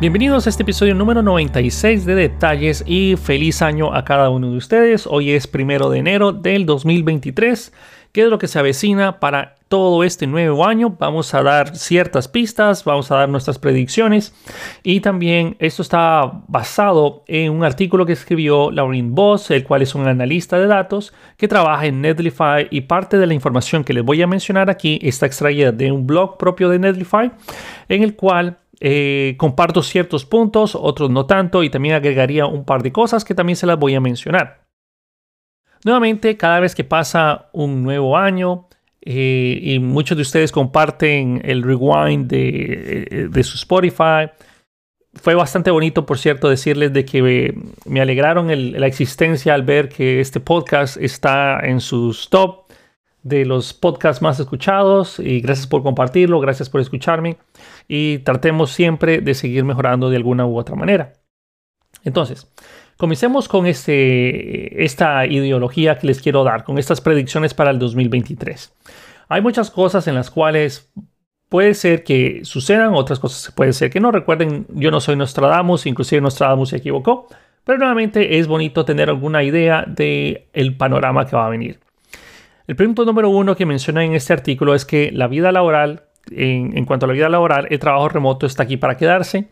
Bienvenidos a este episodio número 96 de Detalles y feliz año a cada uno de ustedes. Hoy es primero de enero del 2023. ¿Qué es lo que se avecina para todo este nuevo año? Vamos a dar ciertas pistas, vamos a dar nuestras predicciones y también esto está basado en un artículo que escribió Lauren Voss, el cual es un analista de datos que trabaja en Netlify y parte de la información que les voy a mencionar aquí está extraída de un blog propio de Netlify en el cual eh, comparto ciertos puntos, otros no tanto, y también agregaría un par de cosas que también se las voy a mencionar. Nuevamente, cada vez que pasa un nuevo año eh, y muchos de ustedes comparten el rewind de, eh, de, su Spotify, fue bastante bonito, por cierto, decirles de que me, alegraron la existencia al ver que este podcast está en sus top de los podcasts más escuchados y gracias por compartirlo, gracias por escucharme y tratemos siempre de seguir mejorando de alguna u otra manera. Entonces, comencemos con este, esta ideología que les quiero dar, con estas predicciones para el 2023. Hay muchas cosas en las cuales puede ser que sucedan, otras cosas puede ser que no. Recuerden, yo no soy Nostradamus, inclusive Nostradamus se equivocó, pero nuevamente es bonito tener alguna idea del el panorama que va a venir. El punto número uno que menciona en este artículo es que la vida laboral, en, cuanto a la vida laboral, el trabajo remoto está aquí para quedarse.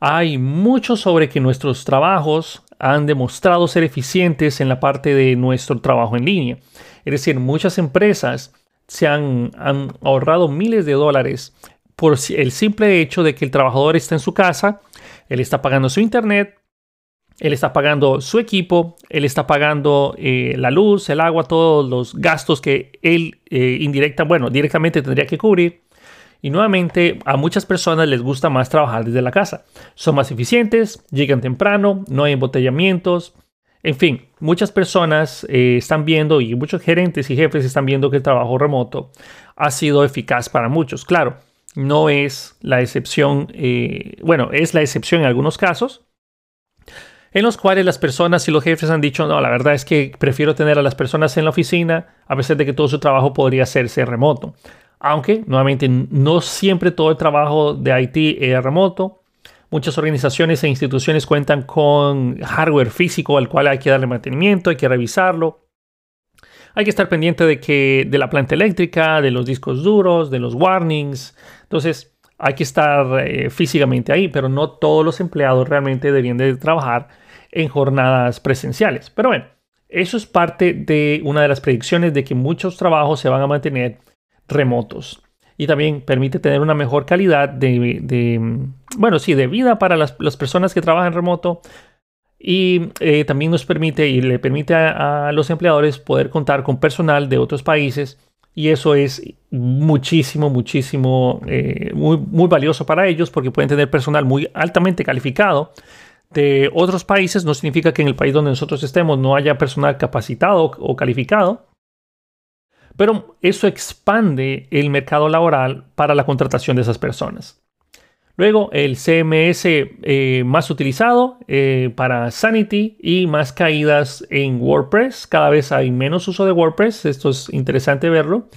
Hay mucho sobre que nuestros trabajos han demostrado ser eficientes en la parte de nuestro trabajo en línea. Es decir, muchas empresas se han, han ahorrado miles de dólares por el simple hecho de que el trabajador está en su casa, él está pagando su internet, él está pagando su equipo, él está pagando eh, la luz, el agua, todos los gastos que él eh, indirecta, bueno, directamente tendría que cubrir. Y nuevamente a muchas personas les gusta más trabajar desde la casa. Son más eficientes, llegan temprano, no hay embotellamientos. En fin, muchas personas eh, están viendo y muchos gerentes y jefes están viendo que el trabajo remoto ha sido eficaz para muchos. Claro, no es la excepción, bueno, es la excepción en algunos casos, en los cuales las personas y los jefes han dicho, no, la verdad es que prefiero tener a las personas en la oficina a pesar de que todo su trabajo podría hacerse remoto. Aunque, nuevamente, no siempre todo el trabajo de IT es remoto. Muchas organizaciones e instituciones cuentan con hardware físico al cual hay que darle mantenimiento, hay que revisarlo. Hay que estar pendiente de, que, de la planta eléctrica, de los discos duros, de los warnings. Entonces, hay que estar eh, físicamente ahí, pero no todos los empleados realmente deberían de trabajar en jornadas presenciales. Pero bueno, eso es parte de una de las predicciones de que muchos trabajos se van a mantener remotos. Y también permite tener una mejor calidad de, bueno, sí, de vida para las, personas que trabajan remoto. Y eh, también nos permite y le permite a, los empleadores poder contar con personal de otros países. Y eso es muchísimo, muchísimo, eh, muy, muy valioso para ellos porque pueden tener personal muy altamente calificado de otros países no significa que en el país donde nosotros estemos no haya personal capacitado o calificado, pero eso expande el mercado laboral para la contratación de esas personas. Luego, el CMS eh, más utilizado eh, para Sanity y más caídas en WordPress. Cada vez hay menos uso de WordPress. Esto es interesante verlo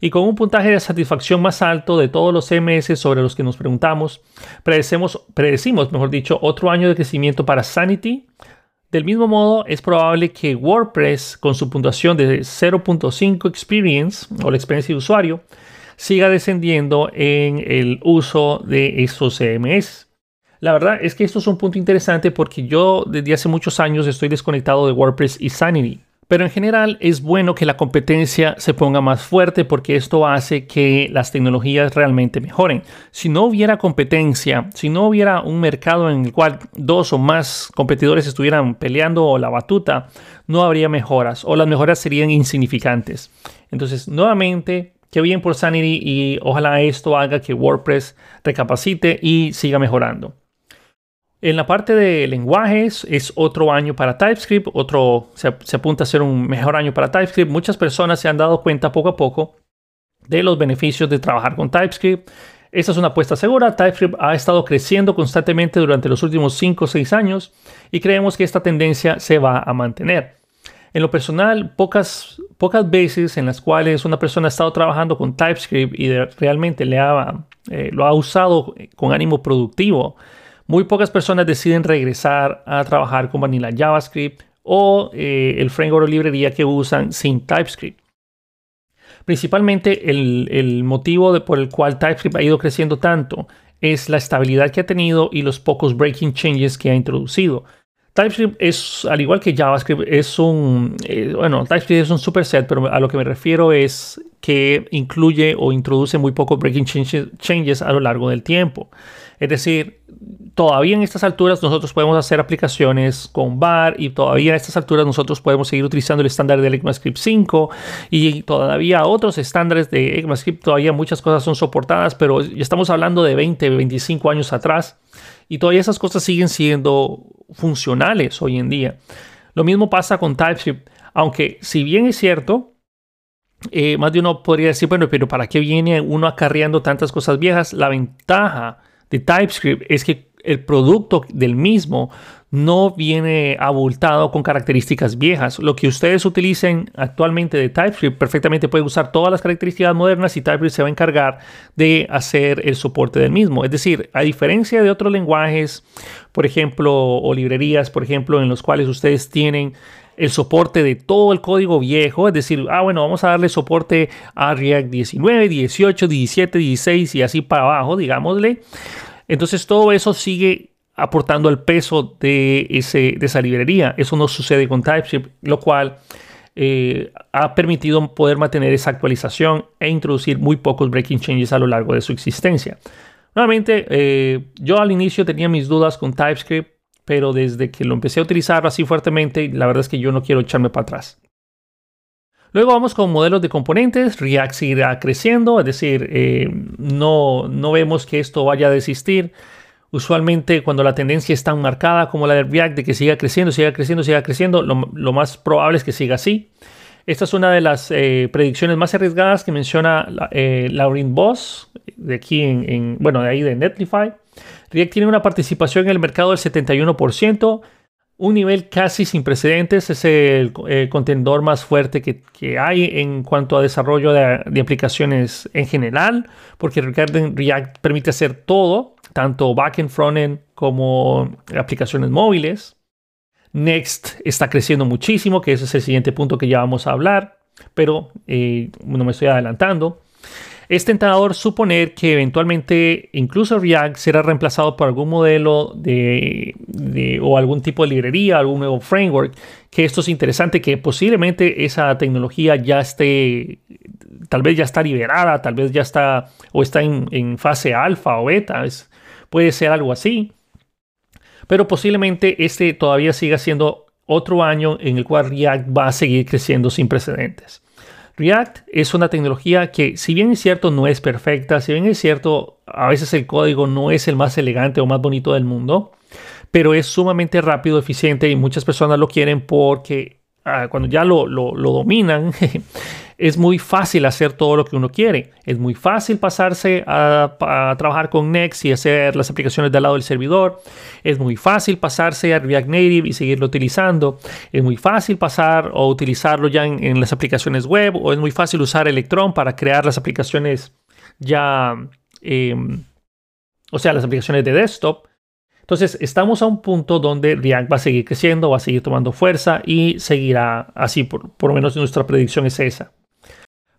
y con un puntaje de satisfacción más alto de todos los CMS sobre los que nos preguntamos, predecimos, mejor dicho, otro año de crecimiento para Sanity. Del mismo modo, es probable que WordPress, con su puntuación de 0.5 Experience o la experiencia de usuario, siga descendiendo en el uso de esos CMS. La verdad es que esto es un punto interesante porque yo desde hace muchos años estoy desconectado de WordPress y Sanity. Pero en general es bueno que la competencia se ponga más fuerte porque esto hace que las tecnologías realmente mejoren. Si no hubiera competencia, si no hubiera un mercado en el cual dos o más competidores estuvieran peleando la batuta, no habría mejoras o las mejoras serían insignificantes. Entonces, nuevamente, qué bien por Sanity y ojalá esto haga que WordPress recapacite y siga mejorando. En la parte de lenguajes es otro año para TypeScript, otro se, apunta a ser un mejor año para TypeScript. Muchas personas se han dado cuenta poco a poco de los beneficios de trabajar con TypeScript. Esta es una apuesta segura. TypeScript ha estado creciendo constantemente durante los últimos 5 o 6 años y creemos que esta tendencia se va a mantener. En lo personal, pocas, pocas veces en las cuales una persona ha estado trabajando con TypeScript y realmente le ha, eh, lo ha usado con ánimo productivo muy pocas personas deciden regresar a trabajar con Vanilla JavaScript o eh, el framework o librería que usan sin TypeScript. Principalmente el, motivo por el cual TypeScript ha ido creciendo tanto es la estabilidad que ha tenido y los pocos breaking changes que ha introducido. TypeScript es, al igual que JavaScript, es un, eh, bueno, TypeScript es un superset, pero a lo que me refiero es que incluye o introduce muy pocos breaking changes a lo largo del tiempo. Es decir, todavía en estas alturas nosotros podemos hacer aplicaciones con VAR y todavía a estas alturas nosotros podemos seguir utilizando el estándar de ECMAScript 5 y todavía otros estándares de ECMAScript, todavía muchas cosas son soportadas, pero ya estamos hablando de 20, 25 años atrás y todavía esas cosas siguen siendo funcionales hoy en día. Lo mismo pasa con TypeScript, aunque si bien es cierto, eh, más de uno podría decir, bueno, pero ¿para qué viene uno acarreando tantas cosas viejas? La ventaja de TypeScript es que el producto del mismo no viene abultado con características viejas. Lo que ustedes utilicen actualmente de TypeScript perfectamente puede usar todas las características modernas y TypeScript se va a encargar de hacer el soporte del mismo. Es decir, a diferencia de otros lenguajes, por ejemplo, o librerías, por ejemplo, en los cuales ustedes tienen el soporte de todo el código viejo, es decir, ah, bueno, vamos a darle soporte a React 19, 18, 17, 16 y así para abajo, digámosle. Entonces todo eso sigue aportando el peso de, ese, de esa librería. Eso no sucede con TypeScript, lo cual eh, ha permitido poder mantener esa actualización e introducir muy pocos breaking changes a lo largo de su existencia. Nuevamente, eh, yo al inicio tenía mis dudas con TypeScript pero desde que lo empecé a utilizar así fuertemente, la verdad es que yo no quiero echarme para atrás. Luego vamos con modelos de componentes. React seguirá creciendo, es decir, eh, no, no vemos que esto vaya a desistir. Usualmente cuando la tendencia es tan marcada como la de React de que siga creciendo, siga creciendo, siga creciendo, lo, más probable es que siga así. Esta es una de las eh, predicciones más arriesgadas que menciona eh, Laurin Boss, de aquí en, bueno, de ahí de Netlify. React tiene una participación en el mercado del 71%, un nivel casi sin precedentes, es el contendor más fuerte que, hay en cuanto a desarrollo de, aplicaciones en general, porque React permite hacer todo, tanto backend, frontend como aplicaciones móviles. Next está creciendo muchísimo, que ese es el siguiente punto que ya vamos a hablar, pero eh, no me estoy adelantando. Es tentador suponer que eventualmente incluso React será reemplazado por algún modelo de, o algún tipo de librería, algún nuevo framework, que esto es interesante, que posiblemente esa tecnología ya esté, tal vez ya está liberada, tal vez ya está o está en, fase alfa o beta, puede ser algo así, pero posiblemente este todavía siga siendo otro año en el cual React va a seguir creciendo sin precedentes. React es una tecnología que, si bien es cierto, no es perfecta, si bien es cierto, a veces el código no es el más elegante o más bonito del mundo, pero es sumamente rápido, eficiente y muchas personas lo quieren porque cuando ya lo, lo dominan, es muy fácil hacer todo lo que uno quiere. Es muy fácil pasarse a, trabajar con Next y hacer las aplicaciones del lado del servidor. Es muy fácil pasarse a React Native y seguirlo utilizando. Es muy fácil pasar o utilizarlo ya en, las aplicaciones web o es muy fácil usar Electron para crear las aplicaciones ya, em, o sea, las aplicaciones de desktop. Entonces, estamos a un punto donde React va a seguir creciendo, va a seguir tomando fuerza y seguirá así, por, por lo menos nuestra predicción es esa.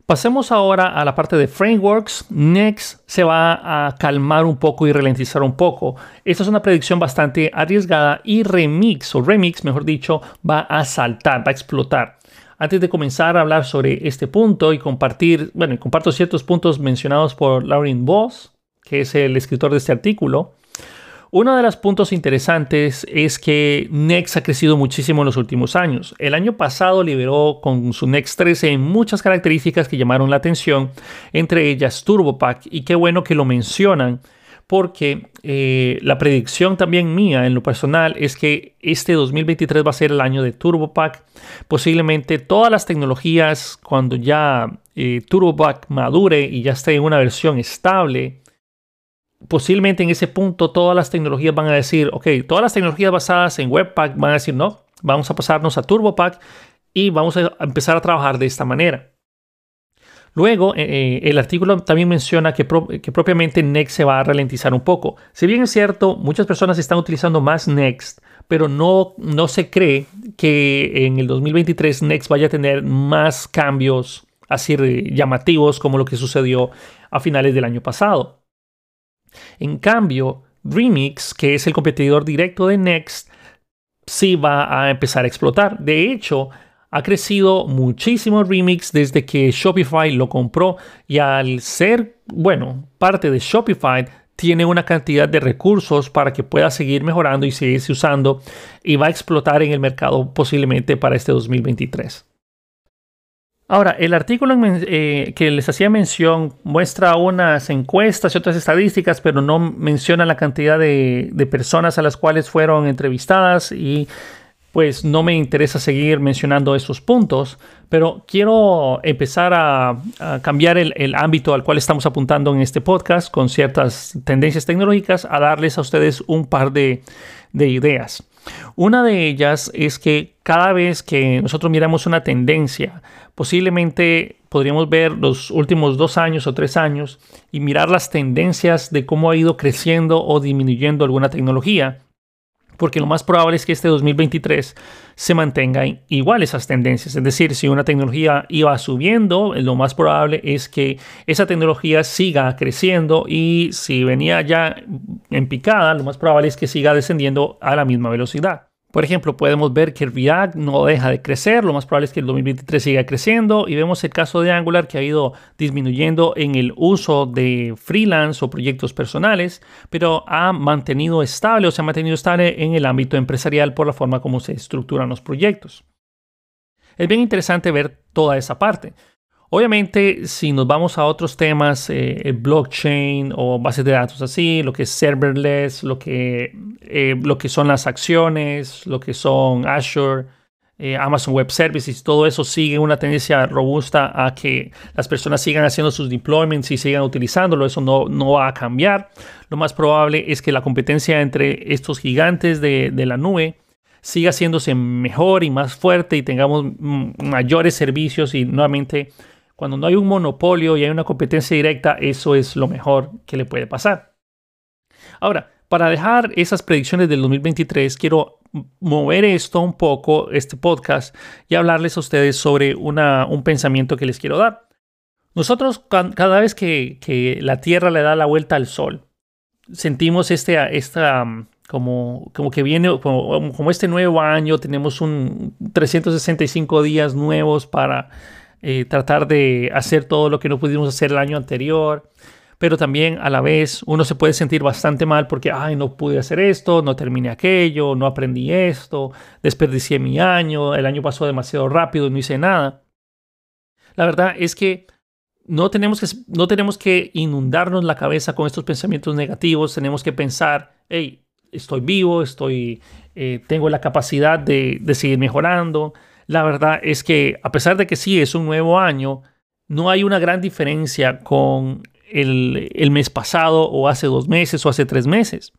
Pasemos ahora a la parte de frameworks. Next se va a calmar un poco y ralentizar un poco. Esta es una predicción bastante arriesgada y Remix, o Remix mejor dicho, va a saltar, va a explotar. Antes de comenzar a hablar sobre este punto y compartir, bueno, comparto ciertos puntos mencionados por Lauren Voss, que es el escritor de este artículo. Uno de los puntos interesantes es que Next ha crecido muchísimo en los últimos años. El año pasado liberó con su Next 13 muchas características que llamaron la atención, entre ellas TurboPack, y qué bueno que lo mencionan porque eh, la predicción también mía en lo personal es que este 2023 va a ser el año de TurboPack. Posiblemente todas las tecnologías, cuando ya eh, TurboPack madure y ya esté en una versión estable, posiblemente en ese punto todas las tecnologías van a decir, ok, todas las tecnologías basadas en Webpack van a decir, no, vamos a pasarnos a TurboPack y vamos a empezar a trabajar de esta manera. Luego, eh, eh, el artículo también menciona que, propiamente Next se va a ralentizar un poco. Si bien es cierto, muchas personas están utilizando más Next, pero no, no se cree que en el 2023 Next vaya a tener más cambios así llamativos como lo que sucedió a finales del año pasado. En cambio, Remix, que es el competidor directo de Next, sí va a empezar a explotar. De hecho, ha crecido muchísimo Remix desde que Shopify lo compró y al ser, bueno, parte de Shopify, tiene una cantidad de recursos para que pueda seguir mejorando y seguirse usando y va a explotar en el mercado posiblemente para este 2023. Ahora, el artículo eh, que les hacía mención muestra unas encuestas y otras estadísticas, pero no menciona la cantidad de, personas a las cuales fueron entrevistadas y pues no me interesa seguir mencionando esos puntos, pero quiero empezar a, cambiar el, ámbito al cual estamos apuntando en este podcast con ciertas tendencias tecnológicas, a darles a ustedes un par de ideas. Una de ellas es que cada vez que nosotros miramos una tendencia, posiblemente podríamos ver los últimos dos años o tres años y mirar las tendencias de cómo ha ido creciendo o disminuyendo alguna tecnología porque lo más probable es que este 2023 se mantengan igual esas tendencias. Es decir, si una tecnología iba subiendo, lo más probable es que esa tecnología siga creciendo y si venía ya en picada, lo más probable es que siga descendiendo a la misma velocidad. Por ejemplo, podemos ver que React no deja de crecer, lo más probable es que el 2023 siga creciendo y vemos el caso de Angular que ha ido disminuyendo en el uso de freelance o proyectos personales, pero ha mantenido estable o se ha mantenido estable en el ámbito empresarial por la forma como se estructuran los proyectos. Es bien interesante ver toda esa parte. Obviamente, si nos vamos a otros temas, eh, blockchain o bases de datos así, lo que es serverless, lo que, eh, lo que son las acciones, lo que son Azure, eh, Amazon Web Services, todo eso sigue una tendencia robusta a que las personas sigan haciendo sus deployments y sigan utilizándolo. Eso no, no va a cambiar. Lo más probable es que la competencia entre estos gigantes de, de la nube siga haciéndose mejor y más fuerte y tengamos mayores servicios y nuevamente cuando no hay un monopolio y hay una competencia directa, eso es lo mejor que le puede pasar. Ahora, para dejar esas predicciones del 2023, quiero mover esto un poco, este podcast, y hablarles a ustedes sobre un pensamiento que les quiero dar. Nosotros cada vez que, la Tierra le da la vuelta al Sol, sentimos este, esta, como, como que viene, como este nuevo año, tenemos un 365 días nuevos para eh, tratar de hacer todo lo que no pudimos hacer el año anterior, pero también a la vez uno se puede sentir bastante mal porque, ay, no pude hacer esto, no terminé aquello, no aprendí esto, desperdicié mi año, el año pasó demasiado rápido y no hice nada. La verdad es que no tenemos que, no tenemos que inundarnos la cabeza con estos pensamientos negativos, tenemos que pensar, hey, estoy vivo, estoy, eh, tengo la capacidad de, de seguir mejorando, la verdad es que a pesar de que sí es un nuevo año, no hay una gran diferencia con el, mes pasado o hace dos meses o hace tres meses.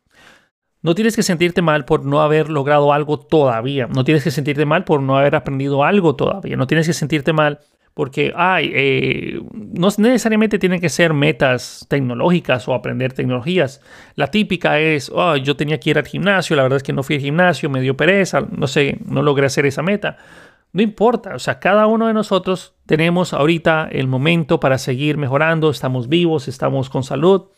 No tienes que sentirte mal por no haber logrado algo todavía. No tienes que sentirte mal por no haber aprendido algo todavía. No tienes que sentirte mal porque, ay, eh, no necesariamente tienen que ser metas tecnológicas o aprender tecnologías. La típica es, oh, yo tenía que ir al gimnasio, la verdad es que no fui al gimnasio, me dio pereza, no sé, no logré hacer esa meta. No importa, o sea, cada uno de nosotros tenemos ahorita el momento para seguir mejorando, estamos vivos, estamos con salud,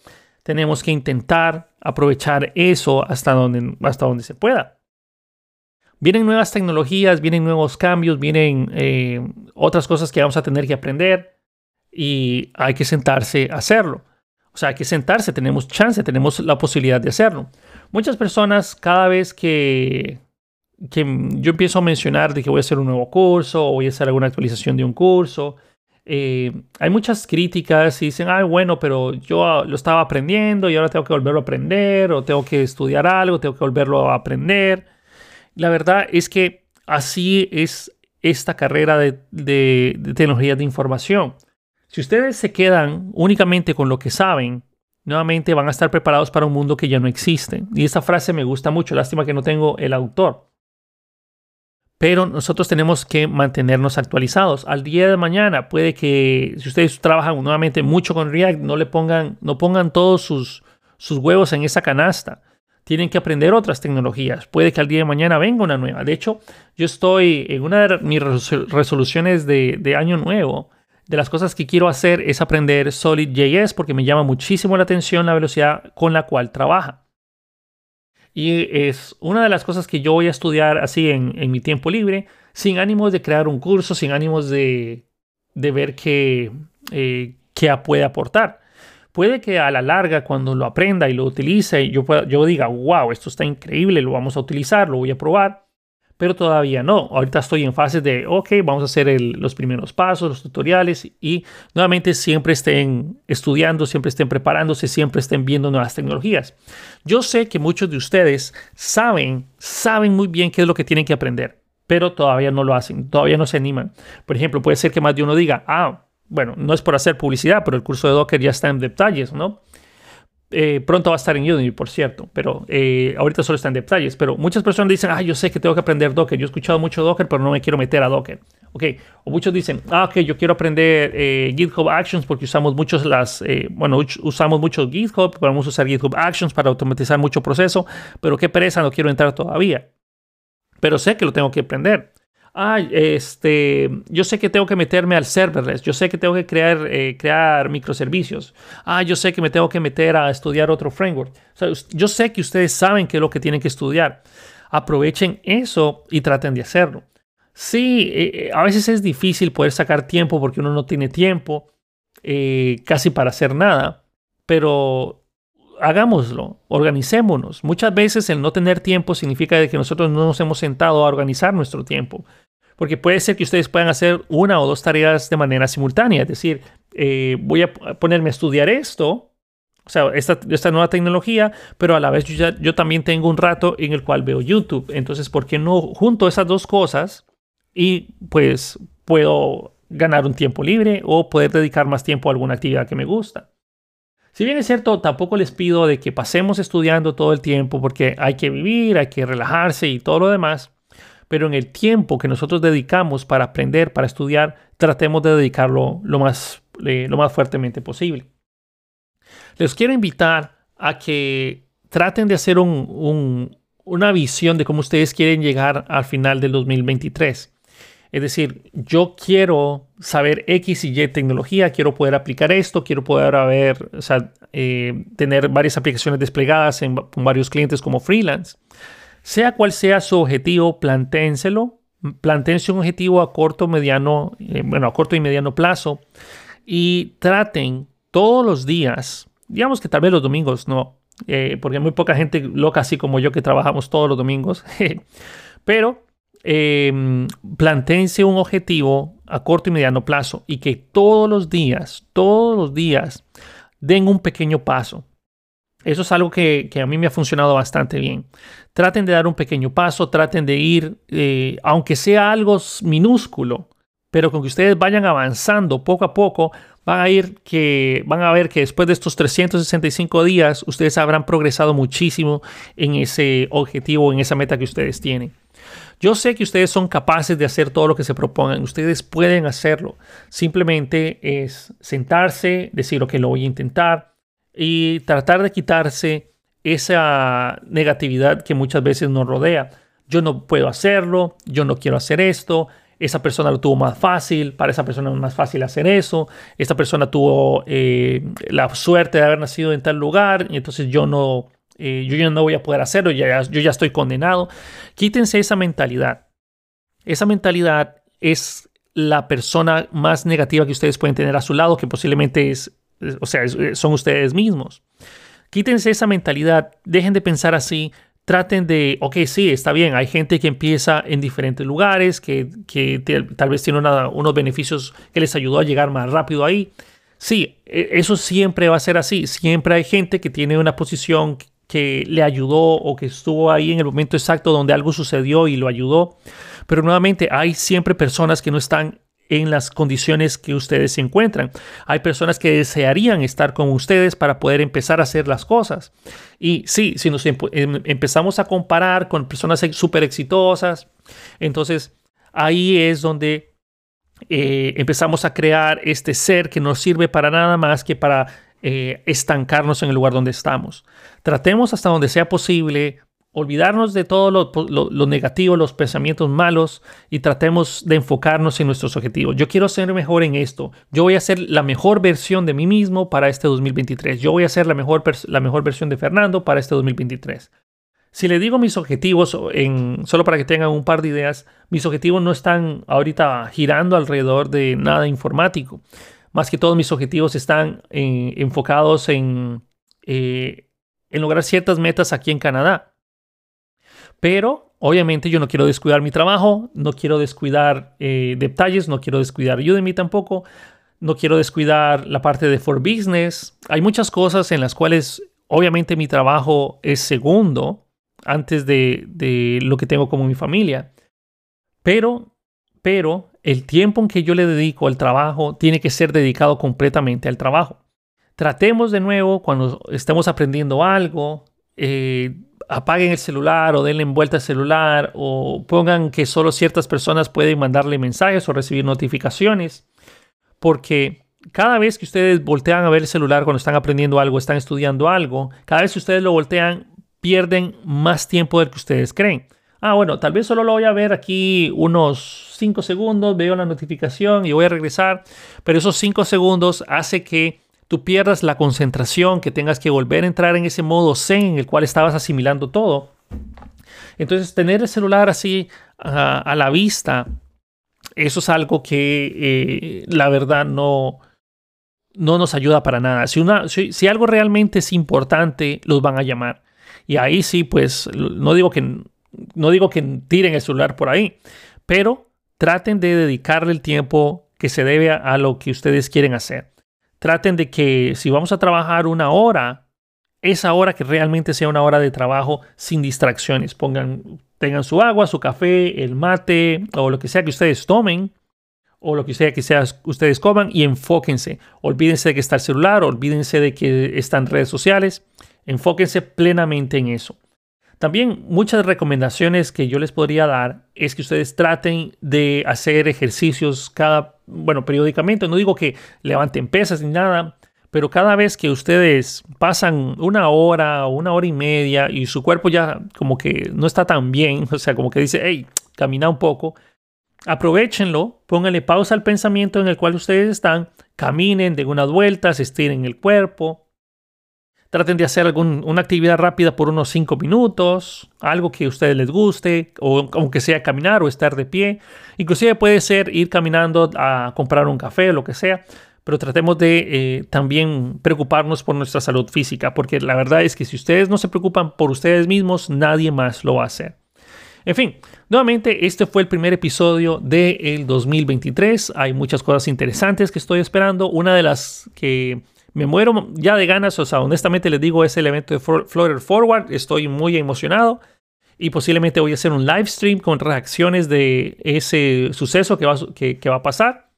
tenemos que intentar aprovechar eso hasta donde, hasta donde se pueda. Vienen nuevas tecnologías, vienen nuevos cambios, vienen eh, otras cosas que vamos a tener que aprender y hay que sentarse a hacerlo. O sea, hay que sentarse, tenemos chance, tenemos la posibilidad de hacerlo. Muchas personas cada vez que que yo empiezo a mencionar de que voy a hacer un nuevo curso o voy a hacer alguna actualización de un curso, eh, hay muchas críticas y dicen, ay, bueno, pero yo lo estaba aprendiendo y ahora tengo que volverlo a aprender o tengo que estudiar algo, tengo que volverlo a aprender. La verdad es que así es esta carrera de, de, de de información. Si ustedes se quedan únicamente con lo que saben, nuevamente van a estar preparados para un mundo que ya no existe. Y esta frase me gusta mucho, lástima que no tengo el autor. Pero nosotros tenemos que mantenernos actualizados. Al día de mañana puede que si ustedes trabajan nuevamente mucho con React, no le pongan, no pongan todos sus, sus huevos en esa canasta. Tienen que aprender otras tecnologías. Puede que al día de mañana venga una nueva. De hecho, yo estoy en una de mis resoluciones de, de año nuevo. De las cosas que quiero hacer es aprender Solid.js porque me llama muchísimo la atención la velocidad con la cual trabaja. Y es una de las cosas que yo voy a estudiar así en, mi tiempo libre, sin ánimos de crear un curso, sin ánimos de, ver qué, eh, puede aportar. Puede que a la larga, cuando lo aprenda y lo utilice, yo, yo diga, wow, esto está increíble, lo vamos a utilizar, lo voy a probar pero todavía no. Ahorita estoy en fase de, ok, vamos a hacer los primeros pasos, los tutoriales y nuevamente siempre estén estudiando, siempre estén preparándose, siempre estén viendo nuevas tecnologías. Yo sé que muchos de ustedes saben, saben muy bien qué es lo que tienen que aprender, pero todavía no lo hacen, todavía no se animan. Por ejemplo, puede ser que más de uno diga, ah, bueno, no es por hacer publicidad, pero el curso de Docker ya está en detalles, ¿no? Eh, pronto va a estar en Udemy, por cierto, pero eh, ahorita solo está en detalles. Pero muchas personas dicen, ah, yo sé que tengo que aprender Docker. Yo he escuchado mucho Docker, pero no me quiero meter a Docker. Ok, o muchos dicen, ah, ok, yo quiero aprender eh, GitHub Actions porque usamos muchos las, bueno, usamos mucho GitHub, podemos usar GitHub Actions para automatizar mucho proceso, pero qué pereza, no quiero entrar todavía. Pero sé que lo tengo que aprender ah, este, yo sé que tengo que meterme al serverless, yo sé que tengo que crear, eh, crear microservicios, ah, yo sé que me tengo que meter a estudiar otro framework. yo sé que ustedes saben qué es lo que tienen que estudiar. Aprovechen eso y traten de hacerlo. Sí, eh, eh, a veces es difícil poder sacar tiempo porque uno no tiene tiempo casi para hacer nada, pero hagámoslo, organicémonos. Muchas veces el no tener tiempo significa que nosotros no nos hemos sentado a organizar nuestro tiempo. Porque puede ser que ustedes puedan hacer una o dos tareas de manera simultánea. Es decir, eh, voy a ponerme a estudiar esto, o sea, esta, nueva tecnología, pero a la vez yo, yo también tengo un rato en el cual veo YouTube. Entonces, ¿por qué no junto esas dos cosas y pues puedo ganar un tiempo libre o poder dedicar más tiempo a alguna actividad que me gusta? Si bien es cierto, tampoco les pido de que pasemos estudiando todo el tiempo porque hay que vivir, hay que relajarse y todo lo demás pero en el tiempo que nosotros dedicamos para aprender, para estudiar, tratemos de dedicarlo lo más, eh, lo más fuertemente posible. Les quiero invitar a que traten de hacer una visión de cómo ustedes quieren llegar al final del 2023. Es decir, yo quiero saber X y Y tecnología, quiero poder aplicar esto, quiero poder haber, eh, tener varias aplicaciones desplegadas en varios clientes como freelance. Sea cual sea su objetivo, plantéenselo. Plantéense un objetivo a corto, mediano, eh, bueno, a corto y mediano plazo y traten todos los días, digamos que tal vez los domingos no, eh, porque hay muy poca gente loca así como yo que trabajamos todos los domingos, pero eh, planteense un objetivo a corto y mediano plazo y que todos los días, todos los días den un pequeño paso. Eso es algo que, a mí me ha funcionado bastante bien. Traten de dar un pequeño paso, traten de ir, eh, aunque sea algo minúsculo, pero con que ustedes vayan avanzando poco a poco, van a ir que van a ver que después de estos 365 días ustedes habrán progresado muchísimo en ese objetivo, en esa meta que ustedes tienen. Yo sé que ustedes son capaces de hacer todo lo que se propongan, ustedes pueden hacerlo. Simplemente es sentarse, decir, ok, lo voy a intentar, y tratar de quitarse esa negatividad que muchas veces nos rodea. Yo no puedo hacerlo, yo no quiero hacer esto, esa persona lo tuvo más fácil, para esa persona es más fácil hacer eso, esta persona tuvo eh, la suerte de haber nacido en tal lugar y entonces yo no, eh, yo ya no voy a poder hacerlo, yo ya estoy condenado. Quítense esa mentalidad. Esa mentalidad es la persona más negativa que ustedes pueden tener a su lado, que posiblemente es o sea, eh, son ustedes mismos. Quítense esa mentalidad, dejen de pensar así, traten de, ok, sí, está bien, hay gente que empieza en diferentes lugares, que, tal vez tiene unos beneficios que les ayudó a llegar más rápido ahí. Sí, e, eso siempre va a ser así, siempre hay gente que tiene una posición que le ayudó o que estuvo ahí en el momento exacto donde algo sucedió y lo ayudó. Pero nuevamente hay siempre personas que no están en las condiciones que ustedes se encuentran. Hay personas que desearían estar con ustedes para poder empezar a hacer las cosas. Y sí, si nos em, empezamos a comparar con personas súper exitosas, entonces ahí es donde eh, empezamos a crear este ser que no sirve para nada más que para eh, estancarnos en el lugar donde estamos. Tratemos hasta donde sea posible olvidarnos de todo lo, negativo, los pensamientos malos y tratemos de enfocarnos en nuestros objetivos. Yo quiero ser mejor en esto. Yo voy a ser la mejor versión de mí mismo para este 2023. Yo voy a ser la mejor, la mejor versión de Fernando para este 2023. Si le digo mis objetivos, solo para que tengan un par de ideas, mis objetivos no están ahorita girando alrededor de nada informático. Más que todos mis objetivos están eh, enfocados en, eh, en lograr ciertas metas aquí en Canadá. Pero obviamente yo no quiero descuidar mi trabajo, no quiero descuidar eh, detalles, no quiero descuidar Udemy tampoco, no quiero descuidar la parte de For Business. Hay muchas cosas en las cuales obviamente mi trabajo es segundo, antes de, lo que tengo como mi familia. Pero, pero el tiempo en que yo le dedico al trabajo tiene que ser dedicado completamente al trabajo. Tratemos de nuevo cuando estemos aprendiendo algo, eh, apaguen el celular o denle vuelta al celular o pongan que solo ciertas personas pueden mandarle mensajes o recibir notificaciones. Porque cada vez que ustedes voltean a ver el celular cuando están aprendiendo algo, están estudiando algo, cada vez que ustedes lo voltean, pierden más tiempo del que ustedes creen. Ah, bueno, tal vez solo lo voy a ver aquí unos 5 segundos, veo la notificación y voy a regresar, pero esos 5 segundos hace que tú pierdas la concentración, que tengas que volver a entrar en ese modo zen en el cual estabas asimilando todo. Entonces, tener el celular así a la vista, eso es algo que eh, la verdad no, no nos ayuda para nada. Si, una, si algo realmente es importante, los van a llamar. Y ahí sí, pues no digo que, no digo que tiren el celular por ahí, pero traten de dedicarle el tiempo que se debe a, lo que ustedes quieren hacer. Traten de que si vamos a trabajar una hora, esa hora que realmente sea una hora de trabajo sin distracciones. Pongan, tengan su agua, su café, el mate o lo que sea que ustedes tomen o lo que sea que ustedes coman y enfóquense. Olvídense de que está el celular, olvídense de que están redes sociales Enfóquense plenamente en eso. También muchas recomendaciones que yo les podría dar es que ustedes traten de hacer ejercicios cada, bueno, periódicamente. No digo que levanten pesas ni nada, pero cada vez que ustedes pasan una hora o una hora y media y su cuerpo ya como que no está tan bien, o sea, como que dice, hey, camina un poco, aprovechenlo, pónganle pausa al pensamiento en el cual ustedes están, caminen, den unas vueltas, estiren el cuerpo, Traten de hacer una actividad rápida por unos 5 minutos, algo que a ustedes les guste, o aunque sea caminar o estar de pie. Inclusive puede ser ir caminando a comprar un café o lo que sea, pero tratemos de eh, también preocuparnos por nuestra salud física, porque la verdad es que si ustedes no se preocupan por ustedes mismos, nadie más lo va a hacer. En fin, nuevamente este fue el primer episodio del 2023. Hay muchas cosas interesantes que estoy esperando. Una de las que me muero ya de ganas, o sea, honestamente les digo, es el evento de Flutter Forward, estoy muy emocionado y posiblemente voy a hacer un live stream con reacciones de ese suceso que va, que, va a pasar.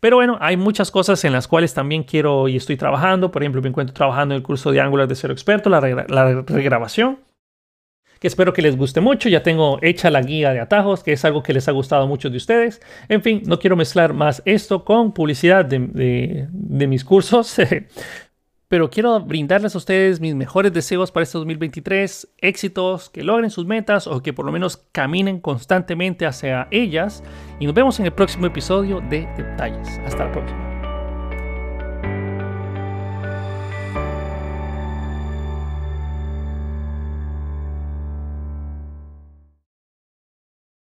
Pero bueno, hay muchas cosas en las cuales también quiero y estoy trabajando. Por ejemplo, me encuentro trabajando en el curso de Angular de Cero Experto, la, la regrabación que espero que les guste mucho. Ya tengo hecha la guía de atajos, que es algo que les ha gustado a muchos de ustedes. En fin, no quiero mezclar más esto con publicidad de, mis cursos. Pero quiero brindarles a ustedes mis mejores deseos para este 2023, éxitos, que logren sus metas o que por lo menos caminen constantemente hacia ellas. Y nos vemos en el próximo episodio de Detalles. Hasta la próxima.